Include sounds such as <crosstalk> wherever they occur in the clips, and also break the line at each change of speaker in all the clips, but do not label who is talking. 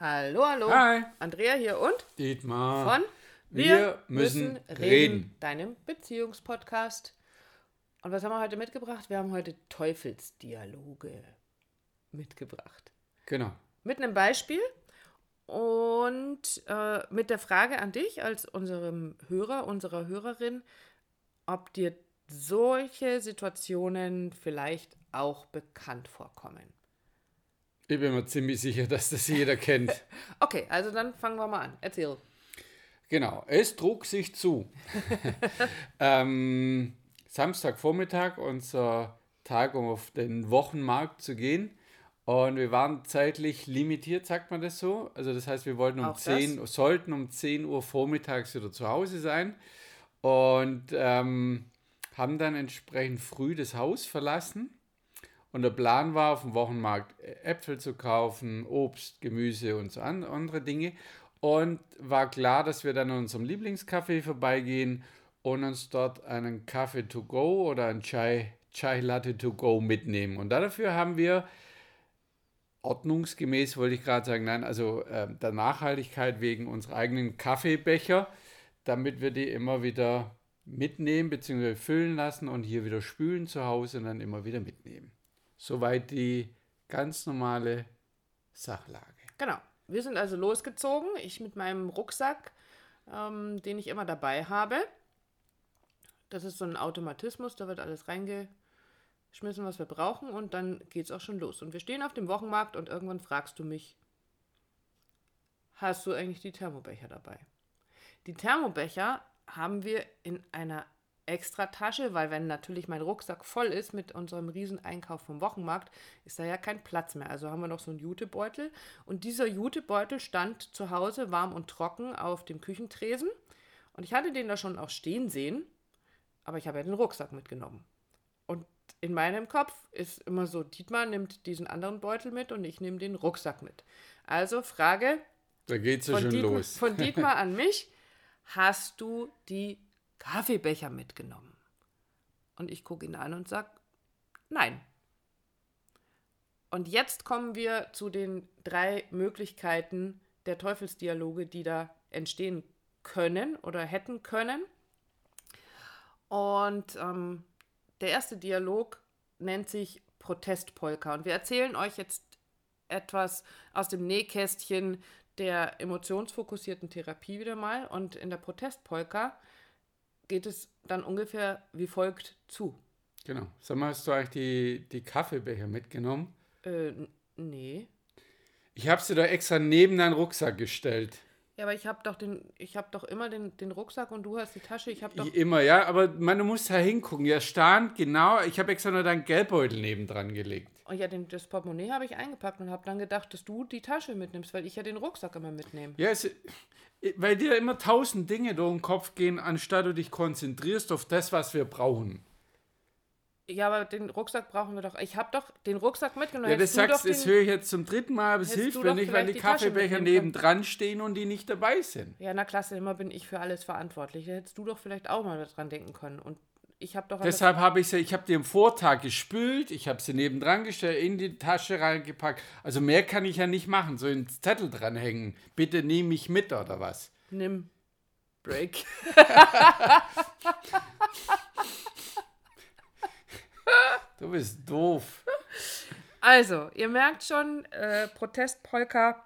Hallo, hallo.
Hi.
Andrea hier und
Dietmar.
von
Wir müssen reden.
deinem Beziehungspodcast. Und was haben wir heute mitgebracht? Wir haben heute Teufelsdialoge mitgebracht.
Genau.
Mit einem Beispiel und äh, mit der Frage an dich als unserem Hörer, unserer Hörerin, ob dir solche Situationen vielleicht auch bekannt vorkommen.
Ich bin mir ziemlich sicher, dass das jeder kennt. <laughs>
Okay, also dann fangen wir mal an. Erzähl.
Genau, es trug sich zu. <laughs> ähm, Samstagvormittag, unser Tag, um auf den Wochenmarkt zu gehen. Und wir waren zeitlich limitiert, sagt man das so. Also das heißt, wir wollten um
Auch
10, sollten um 10 Uhr vormittags wieder zu Hause sein. Und ähm, haben dann entsprechend früh das Haus verlassen. Und der Plan war, auf dem Wochenmarkt Äpfel zu kaufen, Obst, Gemüse und so an, andere Dinge. Und war klar, dass wir dann an unserem Lieblingscafé vorbeigehen und uns dort einen Kaffee to go oder einen Chai, Chai Latte to go mitnehmen. Und dafür haben wir ordnungsgemäß, wollte ich gerade sagen, nein, also äh, der Nachhaltigkeit wegen unserer eigenen Kaffeebecher, damit wir die immer wieder mitnehmen bzw. füllen lassen und hier wieder spülen zu Hause und dann immer wieder mitnehmen. Soweit die ganz normale Sachlage.
Genau. Wir sind also losgezogen. Ich mit meinem Rucksack, ähm, den ich immer dabei habe. Das ist so ein Automatismus, da wird alles reingeschmissen, was wir brauchen und dann geht es auch schon los. Und wir stehen auf dem Wochenmarkt und irgendwann fragst du mich, hast du eigentlich die Thermobecher dabei? Die Thermobecher haben wir in einer extra Tasche, weil wenn natürlich mein Rucksack voll ist mit unserem Rieseneinkauf vom Wochenmarkt, ist da ja kein Platz mehr. Also haben wir noch so einen Jutebeutel und dieser Jutebeutel stand zu Hause warm und trocken auf dem Küchentresen und ich hatte den da schon auch stehen sehen, aber ich habe ja den Rucksack mitgenommen. Und in meinem Kopf ist immer so, Dietmar nimmt diesen anderen Beutel mit und ich nehme den Rucksack mit. Also Frage
Da geht's ja schon
Dietmar,
los.
von Dietmar an <laughs> mich, hast du die Kaffeebecher mitgenommen? Und ich gucke ihn an und sage, nein. Und jetzt kommen wir zu den drei Möglichkeiten der Teufelsdialoge, die da entstehen können oder hätten können. Und ähm, der erste Dialog nennt sich Protestpolka. Und wir erzählen euch jetzt etwas aus dem Nähkästchen der emotionsfokussierten Therapie wieder mal. Und in der Protestpolka geht es dann ungefähr wie folgt zu.
Genau. Sag mal, hast du eigentlich die, die Kaffeebecher mitgenommen?
Äh, nee.
Ich habe sie da extra neben deinen Rucksack gestellt.
Ja, aber ich habe doch den, ich habe doch immer den, den Rucksack und du hast die Tasche. Ich habe doch.
Immer, ja, aber man, du musst da hingucken. Ja, stand genau, ich habe extra nur deinen Geldbeutel nebendran gelegt.
Oh ja, den, das Portemonnaie habe ich eingepackt und habe dann gedacht, dass du die Tasche mitnimmst, weil ich ja den Rucksack immer mitnehme.
Ja, es, weil dir immer tausend Dinge durch den Kopf gehen, anstatt du dich konzentrierst auf das, was wir brauchen.
Ja, aber den Rucksack brauchen wir doch. Ich habe doch den Rucksack mitgenommen.
Ja, das sagst, das höre ich jetzt zum dritten Mal, aber es hilft mir nicht, weil die
die
Kaffeebecher nebendran stehen und die nicht dabei sind.
Ja, na klasse, immer bin ich für alles verantwortlich. Da hättest du doch vielleicht auch mal dran denken können. Und ich habe doch
Deshalb habe ich sie, ich habe die am Vortag gespült, ich habe sie nebendran gestellt, in die Tasche reingepackt. Also mehr kann ich ja nicht machen, so ins Zettel dranhängen. Bitte nehme mich mit oder was?
nimm Break. <laughs> <laughs> <laughs>
Du bist doof.
Also, ihr merkt schon, äh, Protestpolka.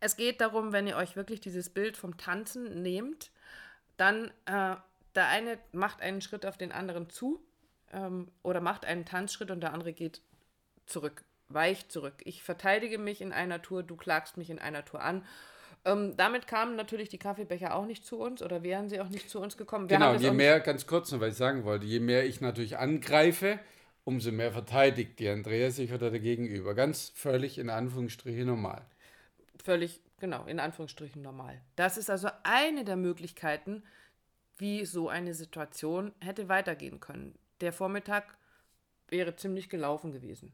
Es geht darum, wenn ihr euch wirklich dieses Bild vom Tanzen nehmt, dann äh, der eine macht einen Schritt auf den anderen zu ähm, oder macht einen Tanzschritt und der andere geht zurück, weicht zurück. Ich verteidige mich in einer Tour, du klagst mich in einer Tour an. Ähm, damit kamen natürlich die Kaffeebecher auch nicht zu uns oder wären sie auch nicht zu uns gekommen. Wir
Genau, und je mehr, ganz kurz noch, was ich sagen wollte, je mehr ich natürlich angreife, umso mehr verteidigt die Andrea sich oder der Gegenüber. Ganz völlig in Anführungsstrichen normal.
völlig, genau, in Anführungsstrichen normal. Das ist also eine der Möglichkeiten, wie so eine Situation hätte weitergehen können. Der Vormittag wäre ziemlich gelaufen gewesen.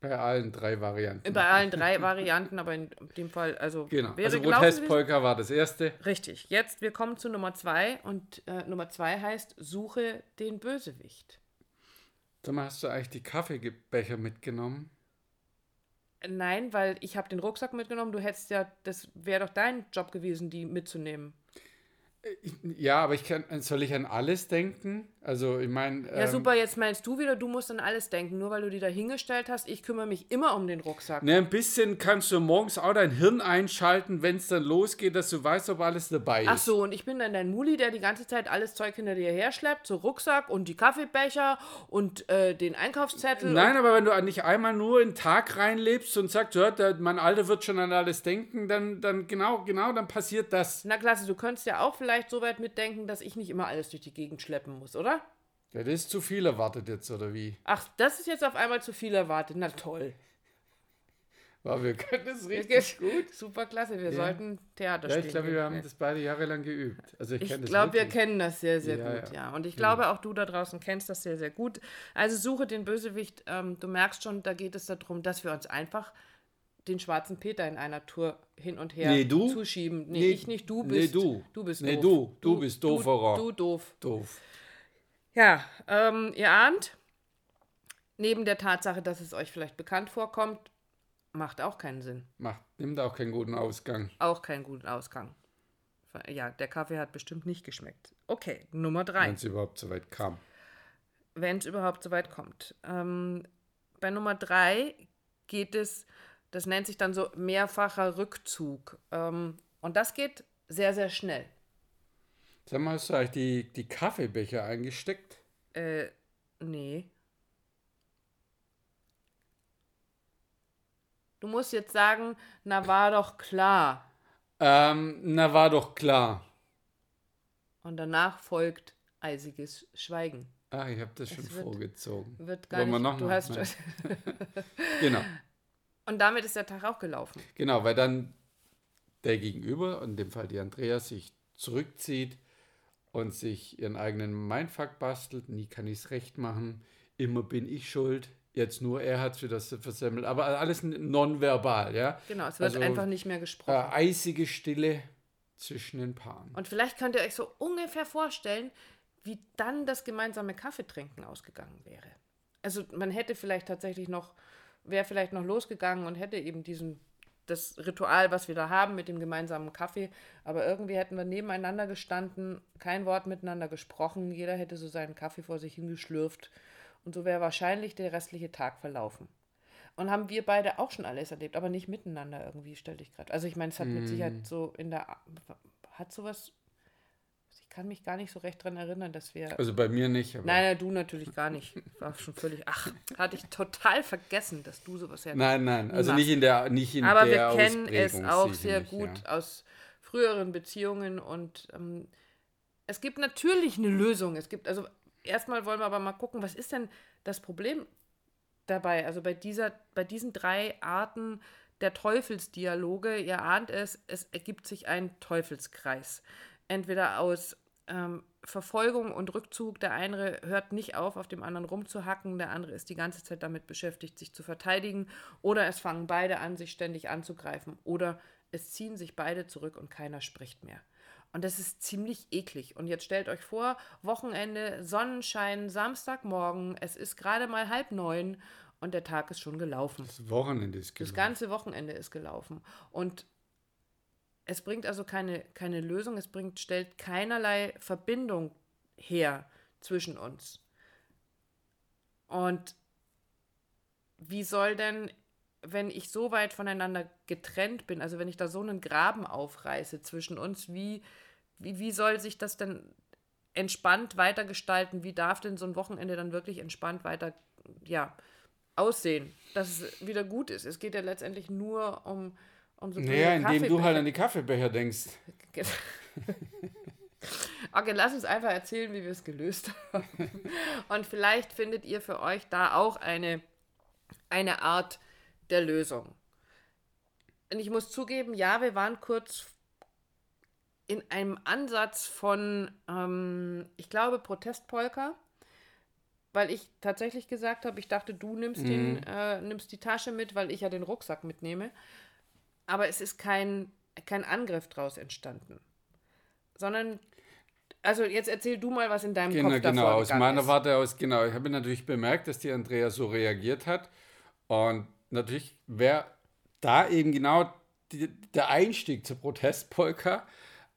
Bei allen drei Varianten.
Bei allen drei Varianten, aber in dem Fall, also
Genau.
wäre
Also. Protestpolka war das erste.
Richtig. Jetzt, wir kommen zu Nummer zwei und äh, Nummer zwei heißt, suche den Bösewicht.
Sag mal, hast du eigentlich die Kaffeebecher mitgenommen?
Nein, weil ich habe den Rucksack mitgenommen. Du hättest ja, das wäre doch dein Job gewesen, die mitzunehmen.
Ja, aber ich kann, soll ich an alles denken? Also ich meine.
Ja, ähm, super, jetzt meinst du wieder, du musst an alles denken, nur weil du die da hingestellt hast. Ich kümmere mich immer um den Rucksack.
Ne, ein bisschen kannst du morgens auch dein Hirn einschalten, wenn es dann losgeht, dass du weißt, ob alles dabei ist.
Ach so, und ich bin dann dein Muli, der die ganze Zeit alles Zeug hinter dir herschleppt, so Rucksack und die Kaffeebecher und äh, den Einkaufszettel.
Nein, aber wenn du nicht einmal nur in den Tag reinlebst und sagst, ja, der, mein Alter wird schon an alles denken, dann, dann genau, genau, dann passiert das.
Na klasse, du könntest ja auch vielleicht so weit mitdenken, dass ich nicht immer alles durch die Gegend schleppen muss, oder?
Ja, das ist zu viel erwartet jetzt, oder wie?
Ach, das ist jetzt auf einmal zu viel erwartet. Na toll.
Wow, wir können das richtig gut.
Super klasse, wir ja. sollten Theater
ja,
spielen.
ich glaube, wir haben das beide jahrelang geübt. Also ich
ich glaube, wir kennen das sehr, sehr ja, gut, ja. ja. Und ich glaube, auch du da draußen kennst das sehr, sehr gut. Also suche den Bösewicht. Ähm, du merkst schon, da geht es darum, dass wir uns einfach den schwarzen Peter in einer Tour hin und her
nee, du?
zuschieben. Nee, nee, ich nicht, du bist.
Nee, du.
Du bist
nee,
doof.
du. Du, du bist dooferer.
Du, du doof.
Doof.
Ja, ähm, ihr ahnt, neben der Tatsache, dass es euch vielleicht bekannt vorkommt, macht auch keinen Sinn.
Macht, nimmt auch keinen guten Ausgang.
Auch keinen guten Ausgang. Ja, der Kaffee hat bestimmt nicht geschmeckt. Okay, Nummer drei.
Wenn es überhaupt so weit kam.
Wenn es überhaupt so weit kommt. Ähm, bei Nummer drei geht es, das nennt sich dann so mehrfacher Rückzug. Ähm, und das geht sehr, sehr schnell.
Sag mal, hast du eigentlich die, die Kaffeebecher eingesteckt?
Äh, nee. Du musst jetzt sagen, na war doch klar.
Ähm, na war doch klar.
Und danach folgt eisiges Schweigen.
Ah, ich habe das es schon wird, vorgezogen.
Wird gar Wollen nicht,
wir noch
du
mal?
hast <laughs>
Genau.
Und damit ist der Tag auch gelaufen.
Genau, weil dann der Gegenüber, in dem Fall die Andrea, sich zurückzieht und sich ihren eigenen Mindfuck bastelt. Nie kann ich es recht machen. Immer bin ich schuld. Jetzt nur er hat es wieder versemmelt. Aber alles nonverbal, ja.
Genau, es wird also, einfach nicht mehr gesprochen.
Äh, eisige Stille zwischen den Paaren.
Und vielleicht könnt ihr euch so ungefähr vorstellen, wie dann das gemeinsame Kaffeetrinken ausgegangen wäre. Also man hätte vielleicht tatsächlich noch, wäre vielleicht noch losgegangen und hätte eben diesen das Ritual, was wir da haben mit dem gemeinsamen Kaffee. Aber irgendwie hätten wir nebeneinander gestanden, kein Wort miteinander gesprochen. Jeder hätte so seinen Kaffee vor sich hingeschlürft. Und so wäre wahrscheinlich der restliche Tag verlaufen. Und haben wir beide auch schon alles erlebt, aber nicht miteinander irgendwie, stelle ich gerade. Also ich meine, es hat mm. mit Sicherheit mhm. so in der... Hat sowas kann mich gar nicht so recht daran erinnern, dass wir.
Also bei mir nicht.
nein, nein, du natürlich gar nicht. War schon völlig. Ach, hatte ich total vergessen, dass du sowas
ja. Nein, nein, also nicht in der nicht in
Aber
der
wir kennen es auch sehr nicht, gut ja. aus früheren Beziehungen und ähm, es gibt natürlich eine Lösung. Es gibt, also erstmal wollen wir aber mal gucken, was ist denn das Problem dabei? Also bei dieser, bei diesen drei Arten der Teufelsdialoge, ihr ahnt es, es ergibt sich ein Teufelskreis entweder aus ähm, Verfolgung und Rückzug. Der eine hört nicht auf, auf dem anderen rumzuhacken, der andere ist die ganze Zeit damit beschäftigt, sich zu verteidigen. Oder es fangen beide an, sich ständig anzugreifen. Oder es ziehen sich beide zurück und keiner spricht mehr. Und das ist ziemlich eklig. Und jetzt stellt euch vor, Wochenende, Sonnenschein, Samstagmorgen, es ist gerade mal halb neun und der Tag ist schon gelaufen.
Das Wochenende ist
gelaufen. Das ganze Wochenende ist gelaufen. Und es bringt also keine, keine Lösung, es bringt, stellt keinerlei Verbindung her zwischen uns. Und wie soll denn, wenn ich so weit voneinander getrennt bin, also wenn ich da so einen Graben aufreiße zwischen uns, wie, wie, wie soll sich das denn entspannt weitergestalten? Wie darf denn so ein Wochenende dann wirklich entspannt weiter, ja, aussehen, dass es wieder gut ist? Es geht ja letztendlich nur um
und so naja, indem du halt an die Kaffeebecher denkst. <laughs>
okay, lass uns einfach erzählen, wie wir es gelöst haben. Und vielleicht findet ihr für euch da auch eine, eine Art der Lösung. Und ich muss zugeben, ja, wir waren kurz in einem Ansatz von, ähm, ich glaube, Protestpolka, weil ich tatsächlich gesagt habe, ich dachte, du nimmst, mhm. den, äh, nimmst die Tasche mit, weil ich ja den Rucksack mitnehme aber es ist kein, kein Angriff draus entstanden. Sondern, also jetzt erzähl du mal, was in deinem
genau,
Kopf
Genau, aus meiner
ist.
Warte aus, genau. Ich habe natürlich bemerkt, dass die Andrea so reagiert hat. Und natürlich wäre da eben genau die, der Einstieg zur Protestpolka.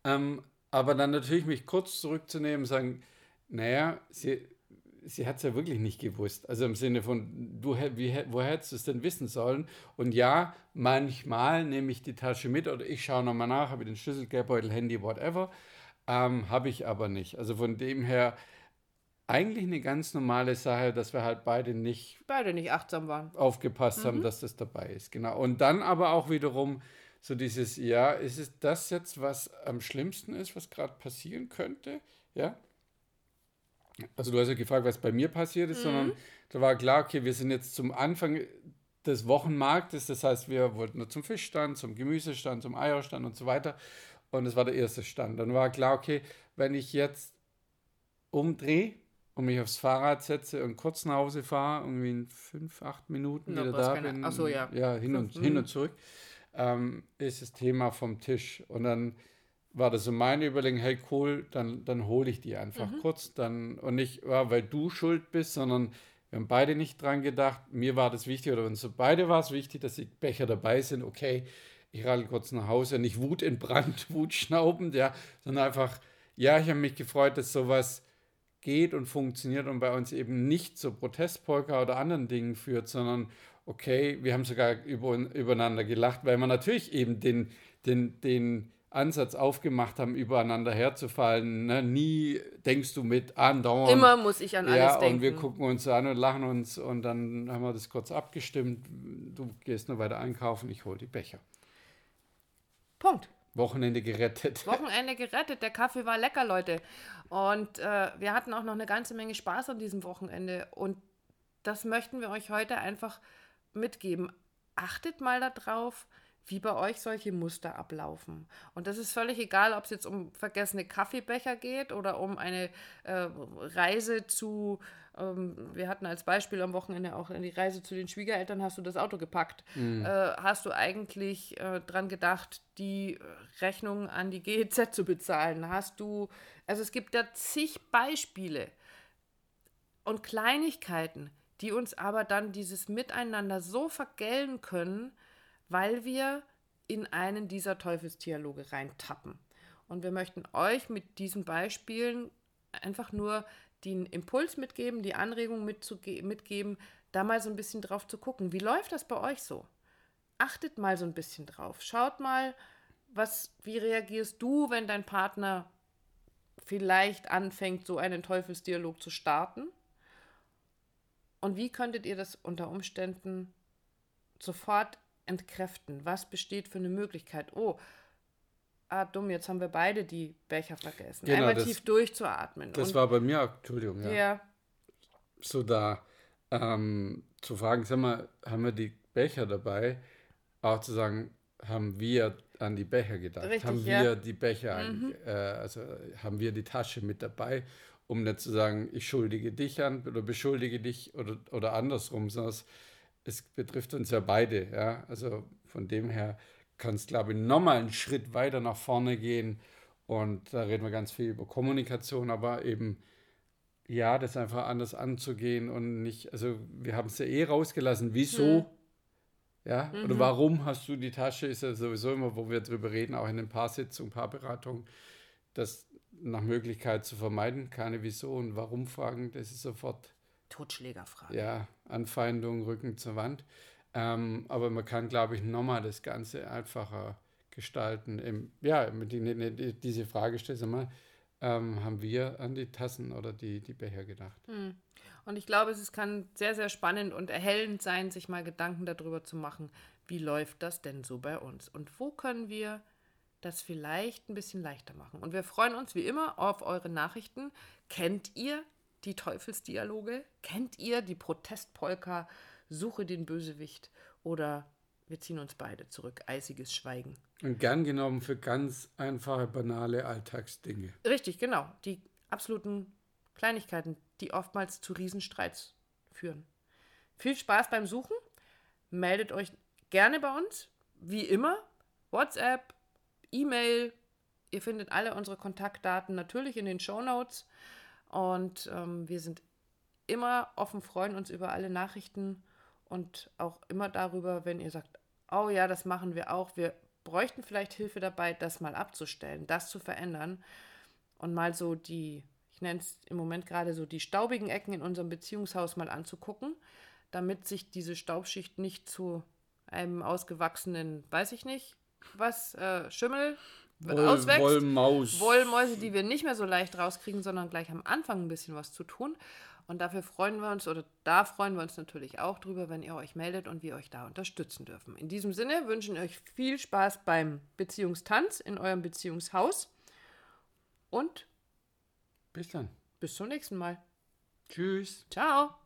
Ähm, aber dann natürlich mich kurz zurückzunehmen und sagen, naja, sie, sie hat es ja wirklich nicht gewusst. Also im Sinne von, du, wie, woher hättest du es denn wissen sollen? Und ja, manchmal nehme ich die Tasche mit oder ich schaue nochmal nach, habe den Schlüssel, Geldbeutel, Handy, whatever. Ähm, habe ich aber nicht. Also von dem her eigentlich eine ganz normale Sache, dass wir halt beide nicht
beide nicht achtsam waren,
aufgepasst mhm. haben, dass das dabei ist. Genau. Und dann aber auch wiederum so dieses, ja, ist es das jetzt, was am schlimmsten ist, was gerade passieren könnte? Ja. Also du hast ja gefragt, was bei mir passiert ist, mhm. sondern da war klar, okay, wir sind jetzt zum Anfang des Wochenmarktes, das heißt, wir wollten nur zum Fischstand, zum Gemüsestand, zum Eierstand und so weiter. Und es war der erste Stand. Dann war klar, okay, wenn ich jetzt umdrehe und mich aufs Fahrrad setze und kurz nach Hause fahre, irgendwie in fünf, acht Minuten no, wieder da bin,
Ach so, ja.
ja, hin, und, hin und zurück, ähm, ist das Thema vom Tisch. Und dann war das so meine Überlegung, hey cool, dann, dann hole ich die einfach mhm. kurz. Dann, und nicht, ja, weil du schuld bist, sondern wir haben beide nicht dran gedacht. Mir war das wichtig, oder uns so beide war es wichtig, dass die Becher dabei sind. Okay, ich radel kurz nach Hause, nicht Wut in Brand, <laughs> Wut schnaubend, ja, sondern einfach, ja, ich habe mich gefreut, dass sowas geht und funktioniert und bei uns eben nicht zu Protestpolka oder anderen Dingen führt, sondern okay, wir haben sogar über, übereinander gelacht, weil wir natürlich eben den, den, den Ansatz aufgemacht haben, übereinander herzufallen. Ne? Nie denkst du mit andauernd.
Immer muss ich an alles
ja,
denken.
Und wir gucken uns an und lachen uns und dann haben wir das kurz abgestimmt. Du gehst nur weiter einkaufen, ich hole die Becher.
Punkt.
Wochenende gerettet. <laughs>
Wochenende gerettet. Der Kaffee war lecker, Leute. Und äh, wir hatten auch noch eine ganze Menge Spaß an diesem Wochenende. Und das möchten wir euch heute einfach mitgeben. Achtet mal darauf, wie bei euch solche Muster ablaufen. Und das ist völlig egal, ob es jetzt um vergessene Kaffeebecher geht oder um eine äh, Reise zu, ähm, wir hatten als Beispiel am Wochenende auch die Reise zu den Schwiegereltern, hast du das Auto gepackt. Mhm. Äh, hast du eigentlich äh, dran gedacht, die Rechnung an die GEZ zu bezahlen? Hast du, also es gibt da zig Beispiele und Kleinigkeiten, die uns aber dann dieses Miteinander so vergällen können, weil wir in einen dieser Teufelsdialoge reintappen. Und wir möchten euch mit diesen Beispielen einfach nur den Impuls mitgeben, die Anregung mitgeben, da mal so ein bisschen drauf zu gucken. Wie läuft das bei euch so? Achtet mal so ein bisschen drauf. Schaut mal, was, wie reagierst du, wenn dein Partner vielleicht anfängt, so einen Teufelsdialog zu starten? Und wie könntet ihr das unter Umständen sofort entkräften? Was besteht für eine Möglichkeit? Oh, ah, dumm, jetzt haben wir beide die Becher vergessen. Genau, Einmal das, tief durchzuatmen.
Das Und, war bei mir, Entschuldigung, ja.
ja.
So da ähm, zu fragen, sag mal, haben wir die Becher dabei? Auch zu sagen, haben wir an die Becher gedacht?
Richtig,
haben wir ja. die Becher, mhm. äh, also haben wir die Tasche mit dabei, um nicht zu sagen, ich schuldige dich an oder beschuldige dich oder, oder andersrum, sondern es betrifft uns ja beide. Ja? Also von dem her kann es, glaube ich, nochmal einen Schritt weiter nach vorne gehen. Und da reden wir ganz viel über Kommunikation, aber eben, ja, das einfach anders anzugehen und nicht, also wir haben es ja eh rausgelassen. Wieso? Hm. Ja, mhm. oder warum hast du die Tasche? Ist ja sowieso immer, wo wir drüber reden, auch in den Paarsitzungen, Paarberatungen, das nach Möglichkeit zu vermeiden, keine Wieso und Warum Fragen, das ist sofort
Totschlägerfrage.
Ja, Anfeindung, Rücken zur Wand. Ähm, aber man kann, glaube ich, nochmal das Ganze einfacher gestalten. Im, ja, die, die, diese Frage stellst du mal, ähm, haben wir an die Tassen oder die, die Becher gedacht?
Hm. Und ich glaube, es kann sehr, sehr spannend und erhellend sein, sich mal Gedanken darüber zu machen, wie läuft das denn so bei uns? Und wo können wir das vielleicht ein bisschen leichter machen? Und wir freuen uns wie immer auf eure Nachrichten. Kennt ihr die Teufelsdialoge? Kennt ihr die Protestpolka? Suche den Bösewicht oder wir ziehen uns beide zurück. Eisiges Schweigen.
Und gern genommen für ganz einfache, banale Alltagsdinge.
Richtig, genau. Die absoluten Kleinigkeiten, die oftmals zu Riesenstreits führen. Viel Spaß beim Suchen. Meldet euch gerne bei uns. Wie immer. WhatsApp, E-Mail. Ihr findet alle unsere Kontaktdaten natürlich in den Show Notes. Und ähm, wir sind immer offen, freuen uns über alle Nachrichten Und auch immer darüber, wenn ihr sagt, oh ja, das machen wir auch, wir bräuchten vielleicht Hilfe dabei, das mal abzustellen, das zu verändern und mal so die, ich nenne es im Moment gerade so die staubigen Ecken in unserem Beziehungshaus mal anzugucken, damit sich diese Staubschicht nicht zu einem ausgewachsenen, weiß ich nicht, was, äh, Schimmel
Woll,
auswächst.
Wollmaus.
Wollmäuse, die wir nicht mehr so leicht rauskriegen, sondern gleich am Anfang ein bisschen was zu tun. Und dafür freuen wir uns, oder da freuen wir uns natürlich auch drüber, wenn ihr euch meldet und wir euch da unterstützen dürfen. In diesem Sinne wünschen wir euch viel Spaß beim Beziehungstanz in eurem Beziehungshaus und
Bis dann.
bis zum nächsten Mal.
Tschüss.
Ciao!